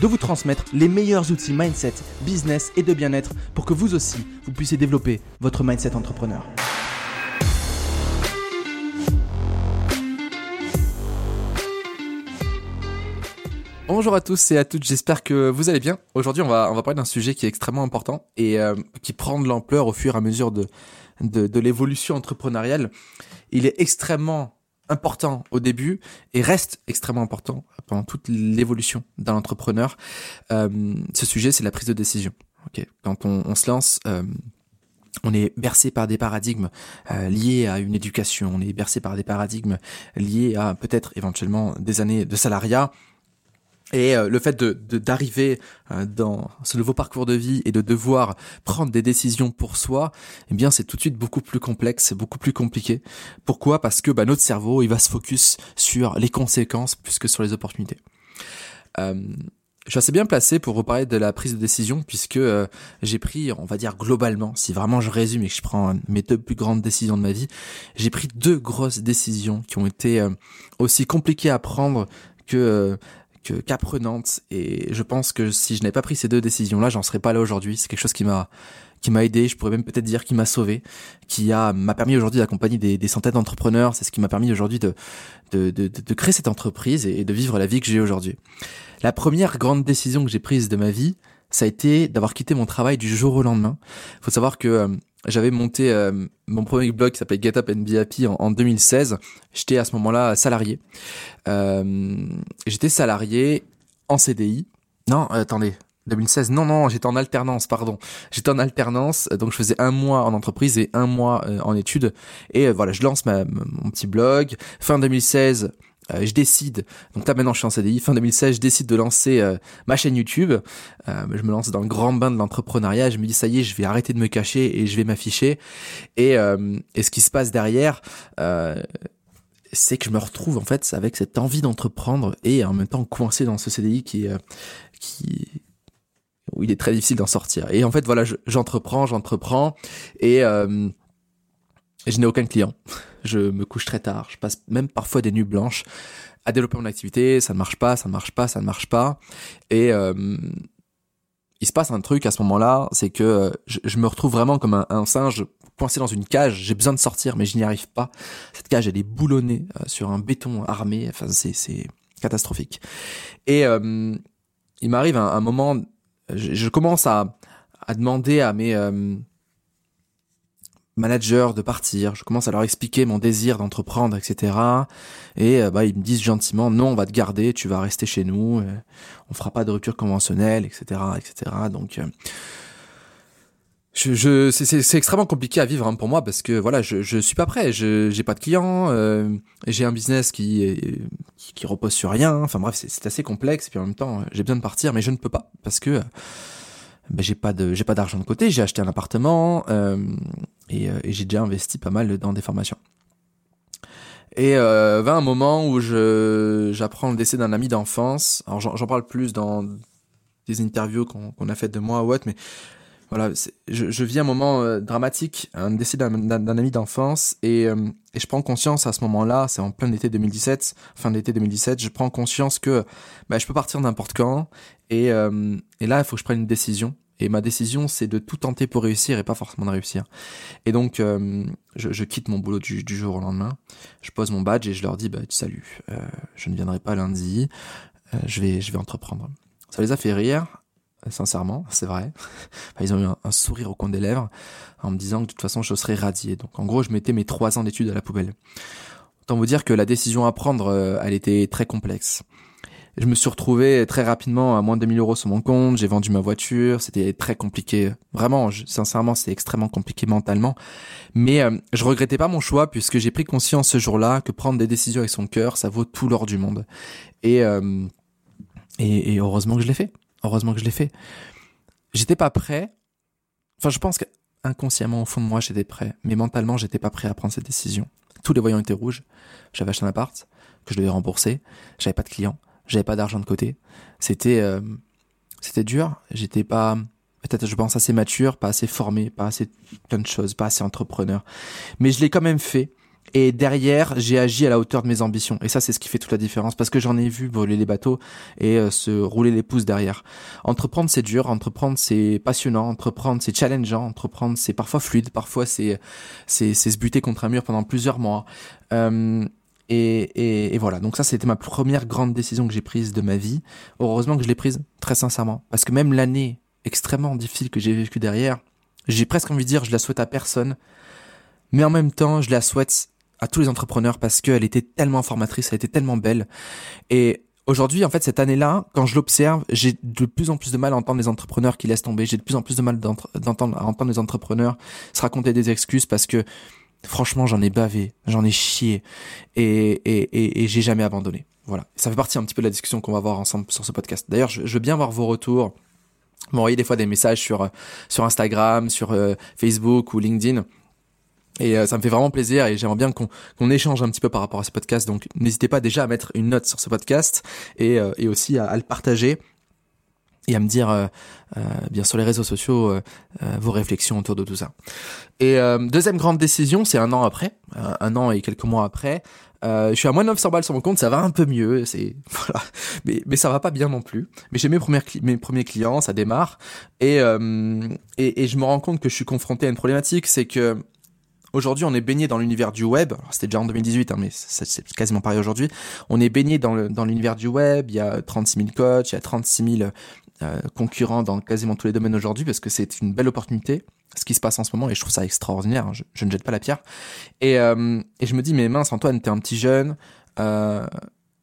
de vous transmettre les meilleurs outils mindset, business et de bien-être pour que vous aussi, vous puissiez développer votre mindset entrepreneur. Bonjour à tous et à toutes, j'espère que vous allez bien. Aujourd'hui, on va, on va parler d'un sujet qui est extrêmement important et euh, qui prend de l'ampleur au fur et à mesure de, de, de l'évolution entrepreneuriale. Il est extrêmement important au début et reste extrêmement important pendant toute l'évolution d'un entrepreneur. Euh, ce sujet, c'est la prise de décision. Okay. Quand on, on se lance, euh, on est bercé par des paradigmes euh, liés à une éducation, on est bercé par des paradigmes liés à peut-être éventuellement des années de salariat, et euh, le fait de d'arriver euh, dans ce nouveau parcours de vie et de devoir prendre des décisions pour soi, eh bien c'est tout de suite beaucoup plus complexe, beaucoup plus compliqué. Pourquoi? Parce que bah, notre cerveau, il va se focus sur les conséquences plus que sur les opportunités. Euh, je suis assez bien placé pour reparler de la prise de décision puisque euh, j'ai pris, on va dire globalement, si vraiment je résume et que je prends mes deux plus grandes décisions de ma vie, j'ai pris deux grosses décisions qui ont été aussi compliquées à prendre que qu'apprenante et je pense que si je n'avais pas pris ces deux décisions là j'en serais pas là aujourd'hui. C'est quelque chose qui m'a qui m'a aidé. Je pourrais même peut-être dire qui m'a sauvé qui a m'a permis aujourd'hui d'accompagner des, des, centaines d'entrepreneurs. C'est ce qui m'a permis aujourd'hui de de, de de, créer cette entreprise et de vivre la vie que j'ai aujourd'hui. La première grande décision que j'ai prise de ma vie ça a été d'avoir quitté mon travail du jour au lendemain. Faut savoir que euh, j'avais monté euh, mon premier blog qui s'appelle Get Up and en, en 2016. J'étais à ce moment-là salarié. Euh, j'étais salarié en CDI. Non, euh, attendez. 2016, non, non, j'étais en alternance, pardon. J'étais en alternance, donc je faisais un mois en entreprise et un mois en études. Et voilà, je lance mon petit blog. Fin 2016, euh, je décide, donc là maintenant je suis en CDI, fin 2016, je décide de lancer euh, ma chaîne YouTube. Euh, je me lance dans le grand bain de l'entrepreneuriat. Je me dis ça y est, je vais arrêter de me cacher et je vais m'afficher. Et, et ce qui se passe derrière, c'est que je me retrouve en fait avec cette envie d'entreprendre et en même temps coincé dans ce CDI qui qui où il est très difficile d'en sortir. Et en fait voilà, j'entreprends, j'entreprends et je n'ai aucun client. Je me couche très tard. Je passe même parfois des nuits blanches à développer mon activité. Ça ne marche pas, ça ne marche pas, ça ne marche pas. Et euh, il se passe un truc à ce moment-là, c'est que euh, je, me retrouve vraiment comme un, singe coincé dans une cage. J'ai besoin de sortir, mais je n'y arrive pas. Cette cage, elle est boulonnée euh, sur un béton armé. Enfin, c'est catastrophique. Et euh, il m'arrive un, moment, je, commence à à demander à mes manager de partir, je commence à leur expliquer mon désir d'entreprendre, etc. Et euh, bah ils me disent gentiment non, on va te garder, tu vas rester chez nous, euh, on fera pas de rupture conventionnelle, etc., etc. Donc euh, je, je c'est extrêmement compliqué à vivre hein, pour moi parce que voilà, je je suis pas prêt, je j'ai pas de clients, j'ai un business qui, qui, qui repose sur rien. Enfin bref, c'est assez complexe et puis en même temps j'ai besoin de partir, mais je ne peux pas parce que ben, j'ai pas de j'ai pas d'argent de côté, j'ai acheté un appartement euh, et, euh, et j'ai déjà investi pas mal dans des formations. Et euh, va un moment où je j'apprends le décès d'un ami d'enfance. Alors j'en parle plus dans des interviews qu'on a faites de moi ou autre, mais voilà, je, vis un moment euh, dramatique, un décès d'un ami d'enfance, et, euh, et je prends conscience à ce moment-là, c'est en plein été 2017, fin d'été 2017, je prends conscience que bah, je peux partir n'importe quand, et, euh, et là, il faut que je prenne une décision. Et ma décision, c'est de tout tenter pour réussir et pas forcément de réussir. Et donc, je, quitte mon boulot du, jour au lendemain. Je pose mon badge et je leur dis, bah, salut, je ne viendrai pas lundi. Je vais, je vais entreprendre. Ça les a fait rire sincèrement, c'est vrai. ils ont eu un, sourire au coin des lèvres en me disant que de toute façon je serais radié. Donc en gros, je mettais mes trois ans d'études à la poubelle. Autant vous dire que la décision à prendre, euh, elle était très complexe. Je me suis retrouvé très rapidement à moins de 2000 euros sur mon compte, j'ai vendu ma voiture, c'était très compliqué. Vraiment, sincèrement, c'est extrêmement compliqué mentalement. Mais euh, je regrettais pas mon choix puisque j'ai pris conscience ce jour-là que prendre des décisions avec son cœur, ça vaut tout l'or du monde. Et, euh, et, et heureusement que je l'ai fait heureusement que je l'ai fait. J'étais pas prêt enfin, je pense qu'inconsciemment, au fond de moi, j'étais prêt. Mais mentalement, j'étais pas prêt à prendre cette décision. Tous les voyants étaient rouges. J'avais acheté un appart que je devais rembourser. J'avais pas de clients. J'avais pas d'argent de côté. C'était, euh, c'était dur. J'étais pas, peut-être, je pense, assez mature, pas assez formé, pas assez plein de choses, pas assez entrepreneur. Mais je l'ai quand même fait. Et derrière, j'ai agi à la hauteur de mes ambitions. Et ça, c'est ce qui fait toute la différence. Parce que j'en ai vu brûler les bateaux et euh, se rouler les pouces derrière. Entreprendre, c'est dur. Entreprendre, c'est passionnant. Entreprendre, c'est challengeant. Entreprendre, c'est parfois fluide. Parfois, c'est c'est se buter contre un mur pendant plusieurs mois. Euh, et, et, et, voilà. Donc ça, c'était ma première grande décision que j'ai prise de ma vie. Heureusement que je l'ai prise, très sincèrement. Parce que même l'année extrêmement difficile que j'ai vécue derrière, j'ai presque envie de dire, je la souhaite à personne. Mais en même temps, je la souhaite à tous les entrepreneurs parce qu'elle était tellement formatrice, elle était tellement belle. Et aujourd'hui, en fait, cette année-là, quand je l'observe, j'ai de plus en plus de mal à entendre les entrepreneurs qui laissent tomber. J'ai de plus en plus de mal d'entendre, à entendre les entrepreneurs se raconter des excuses parce que franchement, j'en ai bavé, j'en ai chié et, et, et, et j'ai jamais abandonné. Voilà. Ça fait partie un petit peu de la discussion qu'on va avoir ensemble sur ce podcast. D'ailleurs, je, je veux bien voir vos retours m'envoyer des fois des messages sur sur Instagram, sur euh, Facebook ou LinkedIn et euh, ça me fait vraiment plaisir et j'aimerais bien qu'on qu'on échange un petit peu par rapport à ce podcast. Donc n'hésitez pas déjà à mettre une note sur ce podcast et, euh, et aussi à, le partager et à me dire euh, bien sur les réseaux sociaux vos réflexions autour de tout ça. Et deuxième grande décision, c'est un an après, un an et quelques mois après. je suis à moins de 900 balles sur mon compte, ça va un peu mieux, c'est voilà, mais mais ça va pas bien non plus. Mais j'ai mes premiers mes premiers clients, ça démarre et, et et je me rends compte que je suis confronté à une problématique, c'est que Aujourd'hui, on est baigné dans l'univers du web. C'était déjà en 2018, hein, mais c'est quasiment pareil aujourd'hui. On est baigné dans l'univers du web. Il y a 36 000 coachs, il y a 36 000 euh, concurrents dans quasiment tous les domaines aujourd'hui parce que c'est une belle opportunité ce qui se passe en ce moment et je trouve ça extraordinaire. Hein. Je, ne jette pas la pierre. Et, euh, et je me dis mais mince Antoine, t'es un petit jeune. Euh,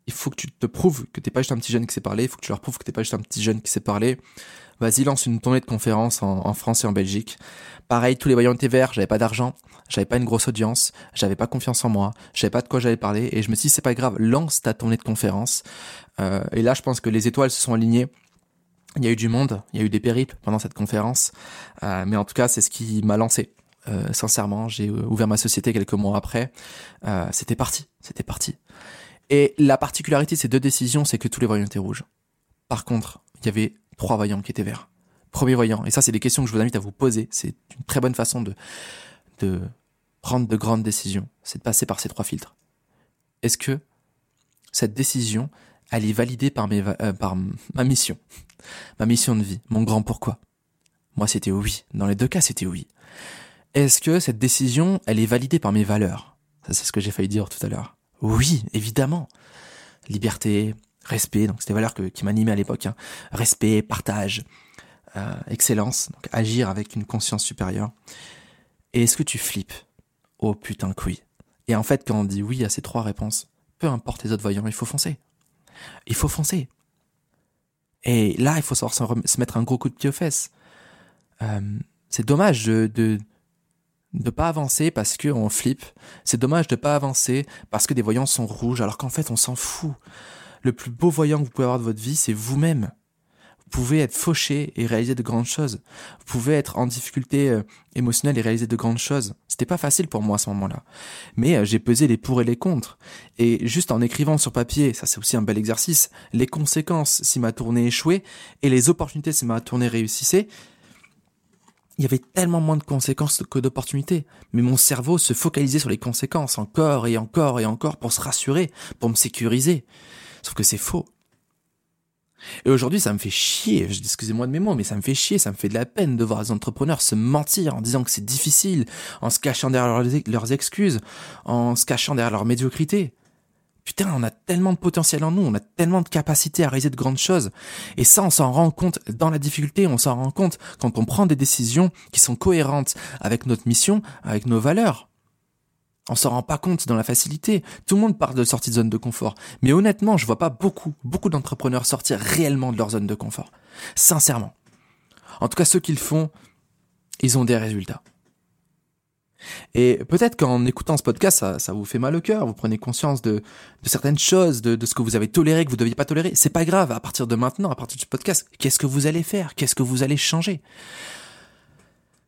il faut que tu te prouves que t'es pas juste un petit jeune qui sait parler. Il faut que tu leur prouves que t'es pas juste un petit jeune qui sait parler. Vas-y, lance une tournée de conférences en, France et en Belgique. Pareil, tous les voyants étaient verts, j'avais pas d'argent, j'avais pas une grosse audience, j'avais pas confiance en moi, j'avais pas de quoi j'allais parler, et je me suis dit, c'est pas grave, lance ta tournée de conférence. Euh, et là, je pense que les étoiles se sont alignées. Il y a eu du monde, il y a eu des périples pendant cette conférence, euh, mais en tout cas, c'est ce qui m'a lancé. Euh, sincèrement, j'ai ouvert ma société quelques mois après. C'était parti, c'était parti. Et la particularité de ces deux décisions, c'est que tous les voyants étaient rouges. Par contre, il y avait trois voyants qui étaient verts premier voyant. Et ça, c'est des questions que je vous invite à vous poser. C'est une très bonne façon de, de prendre de grandes décisions. C'est de passer par ces trois filtres. Est-ce que cette décision, elle est validée par, mes, euh, par ma mission, ma mission de vie, mon grand pourquoi? Moi, c'était oui. Dans les deux cas, c'était oui. Est-ce que cette décision, elle est validée par mes valeurs? Ça, c'est ce que j'ai failli dire tout à l'heure. Oui, évidemment. Liberté, respect, donc c'était valeurs qui m'animaient à l'époque. Hein. Respect, partage, euh, excellence, donc agir avec une conscience supérieure. Et est-ce que tu flippes Oh putain que oui. Et en fait, quand on dit oui à ces trois réponses, peu importe les autres voyants, il faut foncer. Il faut foncer. Et là, il faut savoir se mettre un gros coup de pied aux fesses. Euh, c'est dommage de, de de pas avancer parce que on flippe. C'est dommage de pas avancer parce que des voyants sont rouges alors qu'en fait on s'en fout. Le plus beau voyant que vous pouvez avoir de votre vie, c'est vous-même. Vous pouvez être fauché et réaliser de grandes choses. Vous pouvez être en difficulté euh, émotionnelle et réaliser de grandes choses. C'était pas facile pour moi à ce moment-là. Mais euh, j'ai pesé les pour et les contre. Et juste en écrivant sur papier, ça c'est aussi un bel exercice, les conséquences si ma tournée échouait et les opportunités si ma tournée réussissait, il y avait tellement moins de conséquences que d'opportunités. Mais mon cerveau se focalisait sur les conséquences encore et encore et encore pour se rassurer, pour me sécuriser. Sauf que c'est faux. Et aujourd'hui, ça me fait chier, excusez-moi de mes mots, mais ça me fait chier, ça me fait de la peine de voir les entrepreneurs se mentir en disant que c'est difficile, en se cachant derrière leurs excuses, en se cachant derrière leur médiocrité. Putain, on a tellement de potentiel en nous, on a tellement de capacité à réaliser de grandes choses. Et ça, on s'en rend compte dans la difficulté, on s'en rend compte quand on prend des décisions qui sont cohérentes avec notre mission, avec nos valeurs. On s'en rend pas compte dans la facilité. Tout le monde parle de sortie de zone de confort. Mais honnêtement, je vois pas beaucoup, beaucoup d'entrepreneurs sortir réellement de leur zone de confort. Sincèrement. En tout cas, ceux qui le font, ils ont des résultats. Et peut-être qu'en écoutant ce podcast, ça, vous fait mal au cœur, vous prenez conscience de, certaines choses, de, ce que vous avez toléré, que vous ne deviez pas tolérer. C'est pas grave, à partir de maintenant, à partir de ce podcast, qu'est-ce que vous allez faire? Qu'est-ce que vous allez changer?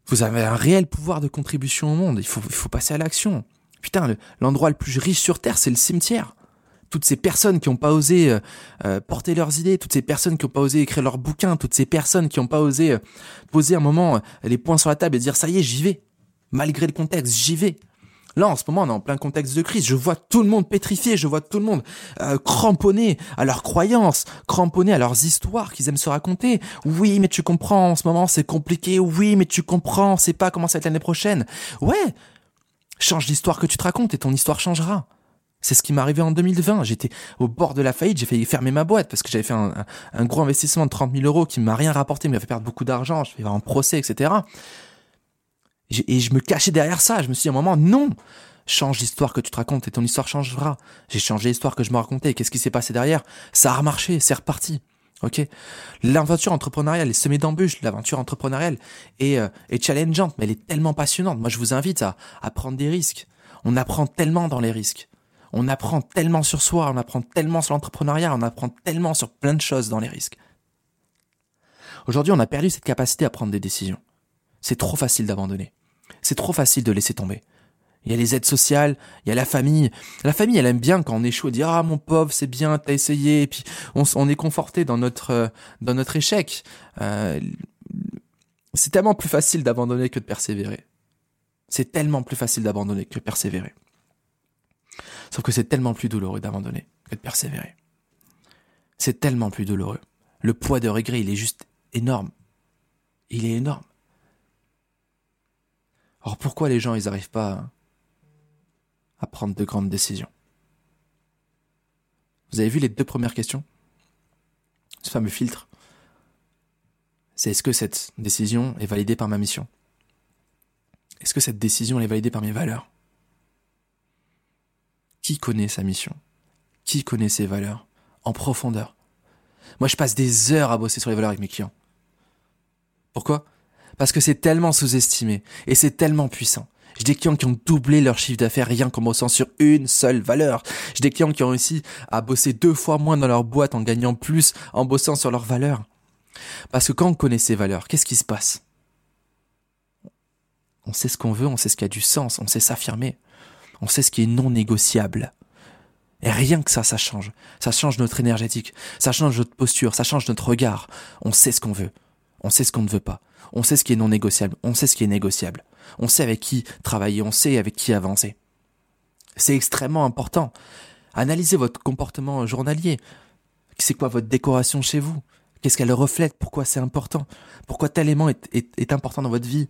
Vous avez un réel pouvoir de contribution au monde. Il faut passer à l'action. Putain, l'endroit le, plus riche sur Terre, c'est le cimetière. Toutes ces personnes qui n'ont pas osé euh, euh, porter leurs idées, toutes ces personnes qui n'ont pas osé écrire leurs bouquins, toutes ces personnes qui n'ont pas osé euh, poser un moment les points sur la table et dire ça y est, j'y vais. Malgré le contexte, j'y vais. Là, en ce moment, on est en plein contexte de crise. Je vois tout le monde pétrifié, je vois tout le monde cramponné à leurs croyances, cramponné à leurs histoires qu'ils aiment se raconter. Oui, mais tu comprends, en ce moment, c'est compliqué. Oui, mais tu comprends, c'est pas comment ça va être l'année prochaine. Ouais, Change l'histoire que tu te racontes et ton histoire changera. C'est ce qui m'est arrivé en 2020. J'étais au bord de la faillite, j'ai failli fermer ma boîte parce que j'avais fait un, gros investissement de 30 000 euros qui m'a rien rapporté, mais m'a fait perdre beaucoup d'argent, je vais avoir un procès, etc. Et je me cachais derrière ça. Je me suis dit à un moment, non, change l'histoire que tu te racontes et ton histoire changera. J'ai changé l'histoire que je me racontais. Qu'est-ce qui s'est passé derrière? Ça a remarché, c'est reparti. Ok, l'aventure entrepreneuriale est semée d'embûches. L'aventure entrepreneuriale est, euh, est challengeante, mais elle est tellement passionnante. Moi, je vous invite à, à prendre des risques. On apprend tellement dans les risques. On apprend tellement sur soi, on apprend tellement sur l'entrepreneuriat, on apprend tellement sur plein de choses dans les risques. Aujourd'hui, on a perdu cette capacité à prendre des décisions. C'est trop facile d'abandonner. C'est trop facile de laisser tomber. Il y a les aides sociales, il y a la famille. La famille, elle aime bien quand on échoue, dire ah mon pauvre, c'est bien, t'as essayé, et puis on, est conforté dans notre euh, dans notre échec. Euh, c'est tellement plus facile d'abandonner que de persévérer. C'est tellement plus facile d'abandonner que de persévérer. Sauf que c'est tellement plus douloureux d'abandonner que de persévérer. C'est tellement plus douloureux. Le poids de regret, il est juste énorme. Il est énorme. Alors pourquoi les gens, ils n'arrivent pas à prendre de grandes décisions. Vous avez vu les deux premières questions? Ce fameux filtre? C'est est-ce que cette décision est validée par ma mission? Est-ce que cette décision est validée par mes valeurs? Qui connaît sa mission? Qui connaît ses valeurs? En profondeur. Moi, je passe des heures à bosser sur les valeurs avec mes clients. Pourquoi? Parce que c'est tellement sous-estimé et c'est tellement puissant. J'ai des clients qui ont doublé leur chiffre d'affaires rien qu'en bossant sur une seule valeur. J'ai des clients qui ont réussi à bosser deux fois moins dans leur boîte en gagnant plus en bossant sur leurs valeurs. Parce que quand on connaît ces valeurs, qu'est-ce qui se passe? On sait ce qu'on veut, on sait ce qui a du sens, on sait s'affirmer, on sait ce qui est non négociable. Et rien que ça, ça change. Ça change notre énergétique, ça change notre posture, ça change notre regard. On sait ce qu'on veut, on sait ce qu'on ne veut pas, on sait ce qui est non négociable, on sait ce qui est négociable. On sait avec qui travailler, on sait avec qui avancer. C'est extrêmement important. Analysez votre comportement journalier. C'est quoi votre décoration chez vous? Qu'est-ce qu'elle reflète? Pourquoi c'est important? Pourquoi tel élément est, important dans votre vie?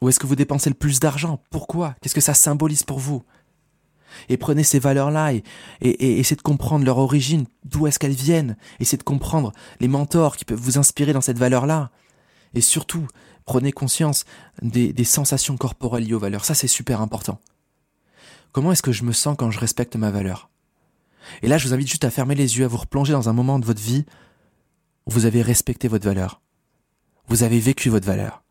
Où est-ce que vous dépensez le plus d'argent? Pourquoi? Qu'est-ce que ça symbolise pour vous? Et prenez ces valeurs-là et, et, essayez de comprendre leur origine, d'où est-ce qu'elles viennent, essayez de comprendre les mentors qui peuvent vous inspirer dans cette valeur-là. Et surtout, Prenez conscience des, sensations corporelles liées aux valeurs. Ça, c'est super important. Comment est-ce que je me sens quand je respecte ma valeur? Et là, je vous invite juste à fermer les yeux, à vous replonger dans un moment de votre vie où vous avez respecté votre valeur. Vous avez vécu votre valeur.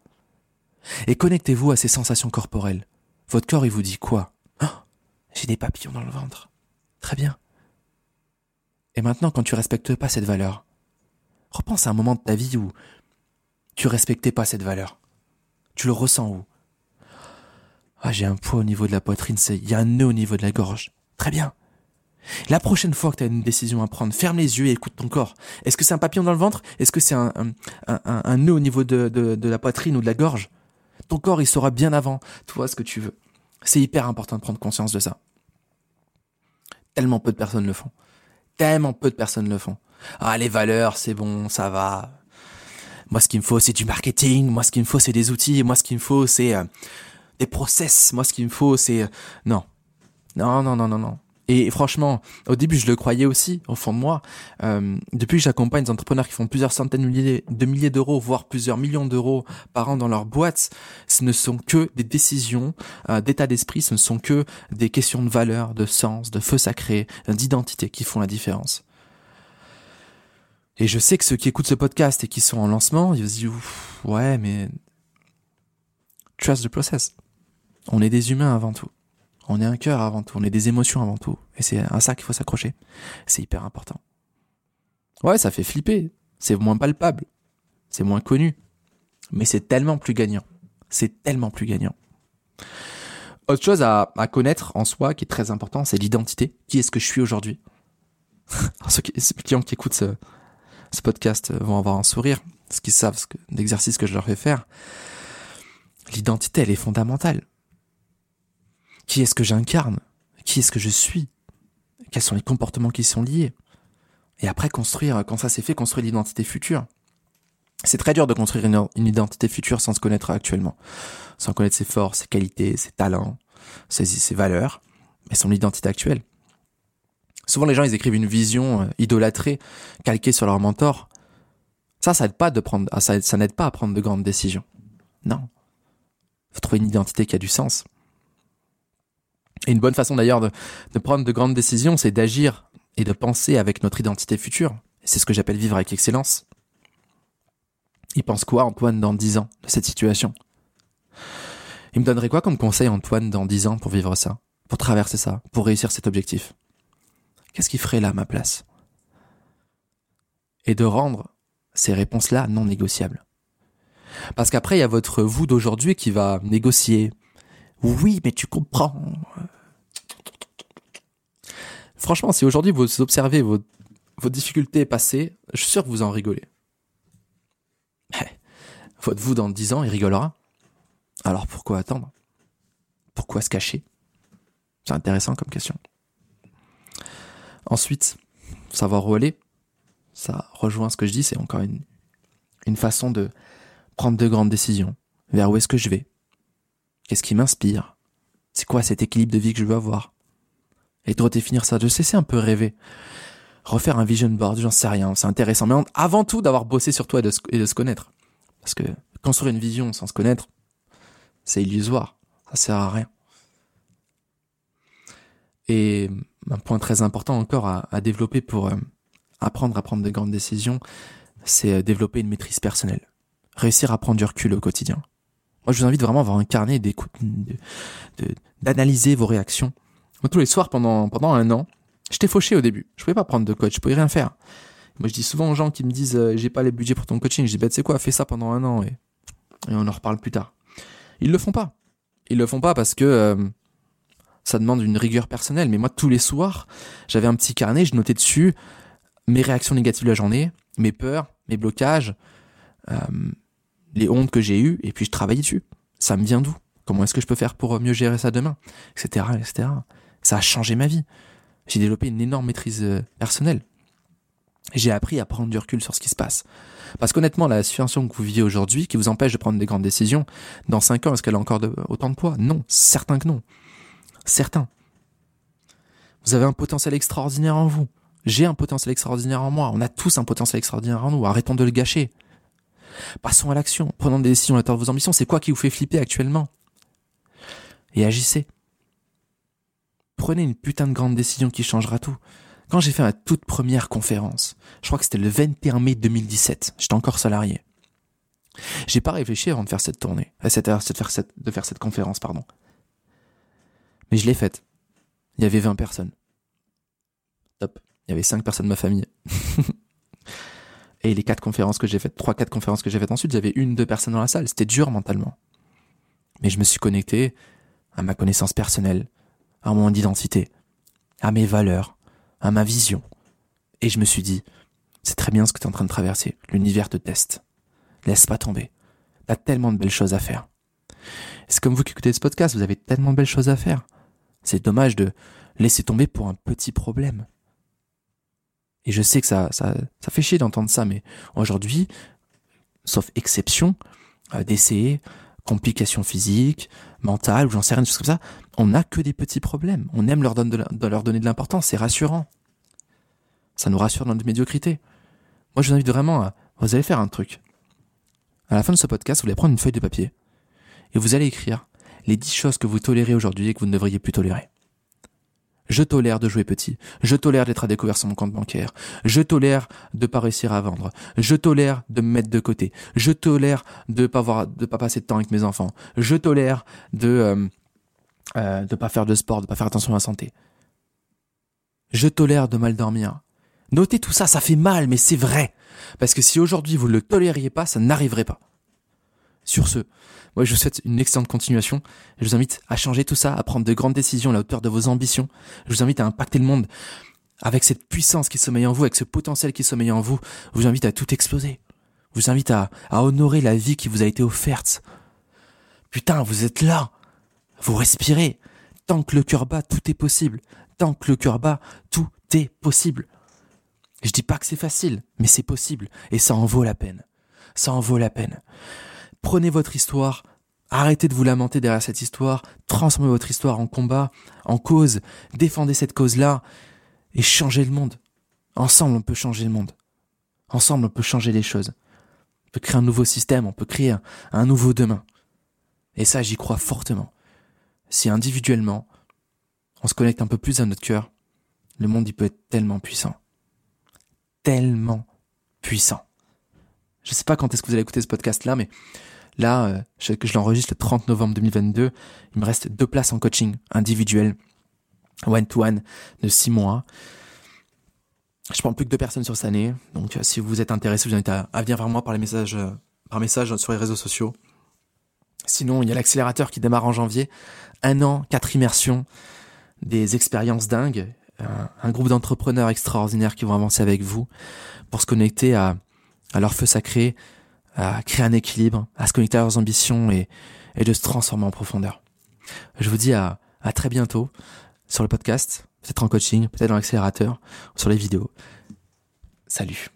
Et connectez-vous à ces sensations corporelles. Votre corps, il vous dit quoi? Oh, J'ai des papillons dans le ventre. Très bien. Et maintenant, quand tu respectes pas cette valeur, repense à un moment de ta vie où tu respectais pas cette valeur. Tu le ressens où? Ah, j'ai un poids au niveau de la poitrine, c'est il y a un nœud au niveau de la gorge. Très bien. La prochaine fois que tu as une décision à prendre, ferme les yeux et écoute ton corps. Est-ce que c'est un papillon dans le ventre? Est-ce que c'est un, un, nœud au niveau de la poitrine ou de la gorge? Ton corps, il saura bien avant, toi, ce que tu veux. C'est hyper important de prendre conscience de ça. Tellement peu de personnes le font. Tellement peu de personnes le font. Ah, les valeurs, c'est bon, ça va. Moi, ce qu'il me faut, c'est du marketing. Moi, ce qu'il me faut, c'est des outils. Moi, ce qu'il me faut, c'est euh, des process. Moi, ce qu'il me faut, c'est euh, non, non, non, non, non, non. Et franchement, au début, je le croyais aussi, au fond de moi. Euh, depuis que j'accompagne des entrepreneurs qui font plusieurs centaines de milliers, de milliers d'euros, voire plusieurs millions d'euros par an dans leur boîte, ce ne sont que des décisions d'état d'esprit, ce ne sont que des questions de valeur, de sens, de feu sacré, d'identité qui font la différence. Et je sais que ceux qui écoutent ce podcast et qui sont en lancement, ils se disent, ouais, mais trust the process. On est des humains avant tout. On est un cœur avant tout. On est des émotions avant tout. Et c'est à ça qu'il faut s'accrocher. C'est hyper important. Ouais, ça fait flipper. C'est moins palpable. C'est moins connu. Mais c'est tellement plus gagnant. C'est tellement plus gagnant. Autre chose à, connaître en soi qui est très important, c'est l'identité. Qui est-ce que je suis aujourd'hui? Ceux, qui, ceux qui, qui écoutent ce, ce, podcast vont avoir un sourire, parce qu'ils savent ce que, l'exercice que je leur fais faire. L'identité, elle est fondamentale. Qui est-ce que j'incarne? Qui est-ce que je suis? Quels sont les comportements qui sont liés? Et après, construire, quand ça s'est fait, construire l'identité future. C'est très dur de construire une, une, identité future sans se connaître actuellement, sans connaître ses forces, ses qualités, ses talents, ses, ses valeurs, mais son identité actuelle. Souvent, les gens, ils écrivent une vision euh, idolâtrée, calquée sur leur mentor. Ça, ça aide pas prendre, ah, ça, n'aide pas à prendre de grandes décisions. Non. Faut trouver une identité qui a du sens. Et une bonne façon d'ailleurs de, de prendre de grandes décisions, c'est d'agir et de penser avec notre identité future. C'est ce que j'appelle vivre avec excellence. Il pense quoi, Antoine, dans dix ans, de cette situation? Il me donnerait quoi comme conseil, Antoine, dans dix ans, pour vivre ça? Pour traverser ça? Pour réussir cet objectif? Qu'est-ce qu'il ferait là ma place? Et de rendre ces réponses-là non négociables. Parce qu'après, il y a votre vous d'aujourd'hui qui va négocier. Oui, mais tu comprends. Franchement, si aujourd'hui vous observez vos, vos difficultés passées, je suis sûr que vous en rigolez. Votre vous dans dix ans, il rigolera. Alors pourquoi attendre? Pourquoi se cacher? C'est intéressant comme question. Ensuite, savoir où aller, ça rejoint ce que je dis, c'est encore une, une façon de prendre de grandes décisions. Vers où est-ce que je vais? Qu'est-ce qui m'inspire? C'est quoi cet équilibre de vie que je veux avoir? Et de redéfinir ça, de cesser un peu rêver. Refaire un vision board, j'en sais rien, c'est intéressant. Mais avant tout, d'avoir bossé sur toi et de, se, et de se connaître. Parce que construire une vision sans se connaître, c'est illusoire. Ça sert à rien. Et un point très important encore à, à développer pour euh, apprendre à prendre de grandes décisions, c'est euh, développer une maîtrise personnelle. Réussir à prendre du recul au quotidien. Moi, je vous invite vraiment à avoir d'analyser vos réactions. Moi, tous les soirs pendant, pendant un an, j'étais fauché au début. Je pouvais pas prendre de coach, je pouvais rien faire. Moi, je dis souvent aux gens qui me disent, euh, j'ai pas les budgets pour ton coaching. Je dis, bah, tu sais quoi, fais ça pendant un an et, et on en reparle plus tard. Ils le font pas. Ils le font pas parce que euh, ça demande une rigueur personnelle. Mais moi, tous les soirs, j'avais un petit carnet, je notais dessus mes réactions négatives de la journée, mes peurs, mes blocages, euh, les hontes que j'ai eues, et puis je travaillais dessus. Ça me vient d'où? Comment est-ce que je peux faire pour mieux gérer ça demain? Etc. etc. Ça a changé ma vie. J'ai développé une énorme maîtrise euh, personnelle. J'ai appris à prendre du recul sur ce qui se passe. Parce qu'honnêtement, la situation que vous vivez aujourd'hui, qui vous empêche de prendre des grandes décisions, dans cinq ans, est-ce qu'elle a encore autant de poids? Non, certain que non. Certains. Vous avez un potentiel extraordinaire en vous. J'ai un potentiel extraordinaire en moi. On a tous un potentiel extraordinaire en nous. Arrêtons de le gâcher. Passons à l'action. Prenons des décisions à la de vos ambitions. C'est quoi qui vous fait flipper actuellement? Et agissez. Prenez une putain de grande décision qui changera tout. Quand j'ai fait ma toute première conférence, je crois que c'était le 21 mai 2017, j'étais encore salarié. J'ai pas réfléchi avant de faire cette tournée, faire cette, de faire cette conférence, pardon. Mais je l'ai faite. Il y avait 20 personnes. Top. Il y avait 5 personnes de ma famille. Et les quatre conférences que j'ai faites, trois, quatre conférences que j'ai faites ensuite, j'avais une, deux personnes dans la salle. C'était dur mentalement. Mais je me suis connecté à ma connaissance personnelle, à mon identité, à mes valeurs, à ma vision. Et je me suis dit, c'est très bien ce que tu es en train de traverser. L'univers te teste. Laisse pas tomber. T'as tellement de belles choses à faire. C'est comme vous qui écoutez ce podcast, vous avez tellement de belles choses à faire. C'est dommage de laisser tomber pour un petit problème. Et je sais que ça, ça, ça fait chier d'entendre ça, mais aujourd'hui, sauf exception, euh, décès, complications physiques, mentales, ou j'en sais rien, des choses comme ça, on n'a que des petits problèmes. On aime leur, leur donner de l'importance, c'est rassurant. Ça nous rassure dans notre médiocrité. Moi, je vous invite vraiment à, vous allez faire un truc. À la fin de ce podcast, vous allez prendre une feuille de papier et vous allez écrire les dix choses que vous tolérez aujourd'hui et que vous ne devriez plus tolérer. Je tolère de jouer petit. Je tolère d'être à découvert sur mon compte bancaire. Je tolère de pas réussir à vendre. Je tolère de me mettre de côté. Je tolère de pas avoir, de pas passer de temps avec mes enfants. Je tolère de euh, euh, de pas faire de sport, de pas faire attention à la santé. Je tolère de mal dormir. Notez tout ça, ça fait mal, mais c'est vrai. Parce que si aujourd'hui vous ne le tolériez pas, ça n'arriverait pas. Sur ce, moi je vous souhaite une excellente continuation. Je vous invite à changer tout ça, à prendre de grandes décisions à la hauteur de vos ambitions. Je vous invite à impacter le monde avec cette puissance qui sommeille en vous, avec ce potentiel qui sommeille en vous. Je vous invite à tout exploser. Je vous invite à, à honorer la vie qui vous a été offerte. Putain, vous êtes là. Vous respirez. Tant que le cœur bat, tout est possible. Tant que le cœur bat, tout est possible. Je dis pas que c'est facile, mais c'est possible. Et ça en vaut la peine. Ça en vaut la peine. Prenez votre histoire, arrêtez de vous lamenter derrière cette histoire, transformez votre histoire en combat, en cause, défendez cette cause-là et changez le monde. Ensemble, on peut changer le monde. Ensemble, on peut changer les choses. On peut créer un nouveau système, on peut créer un, nouveau demain. Et ça, j'y crois fortement. Si individuellement, on se connecte un peu plus à notre cœur, le monde, il peut être tellement puissant. Tellement puissant. Je sais pas quand est-ce que vous allez écouter ce podcast-là, mais là, euh, je, l'enregistre le 30 novembre 2022. Il me reste deux places en coaching individuel, one-to-one, de six mois. Je prends plus que deux personnes sur cette année. Donc, euh, si vous êtes intéressé, vous invite à, venir vers moi par euh, par message sur les réseaux sociaux. Sinon, il y a l'accélérateur qui démarre en janvier. Un an, quatre immersions, des expériences dingues, un, groupe d'entrepreneurs extraordinaires qui vont avancer avec vous pour se connecter à, à leur feu sacré, à créer un équilibre, à se connecter à leurs ambitions et, et de se transformer en profondeur. Je vous dis à, à très bientôt sur le podcast, peut-être en coaching, peut-être dans l'accélérateur, sur les vidéos. Salut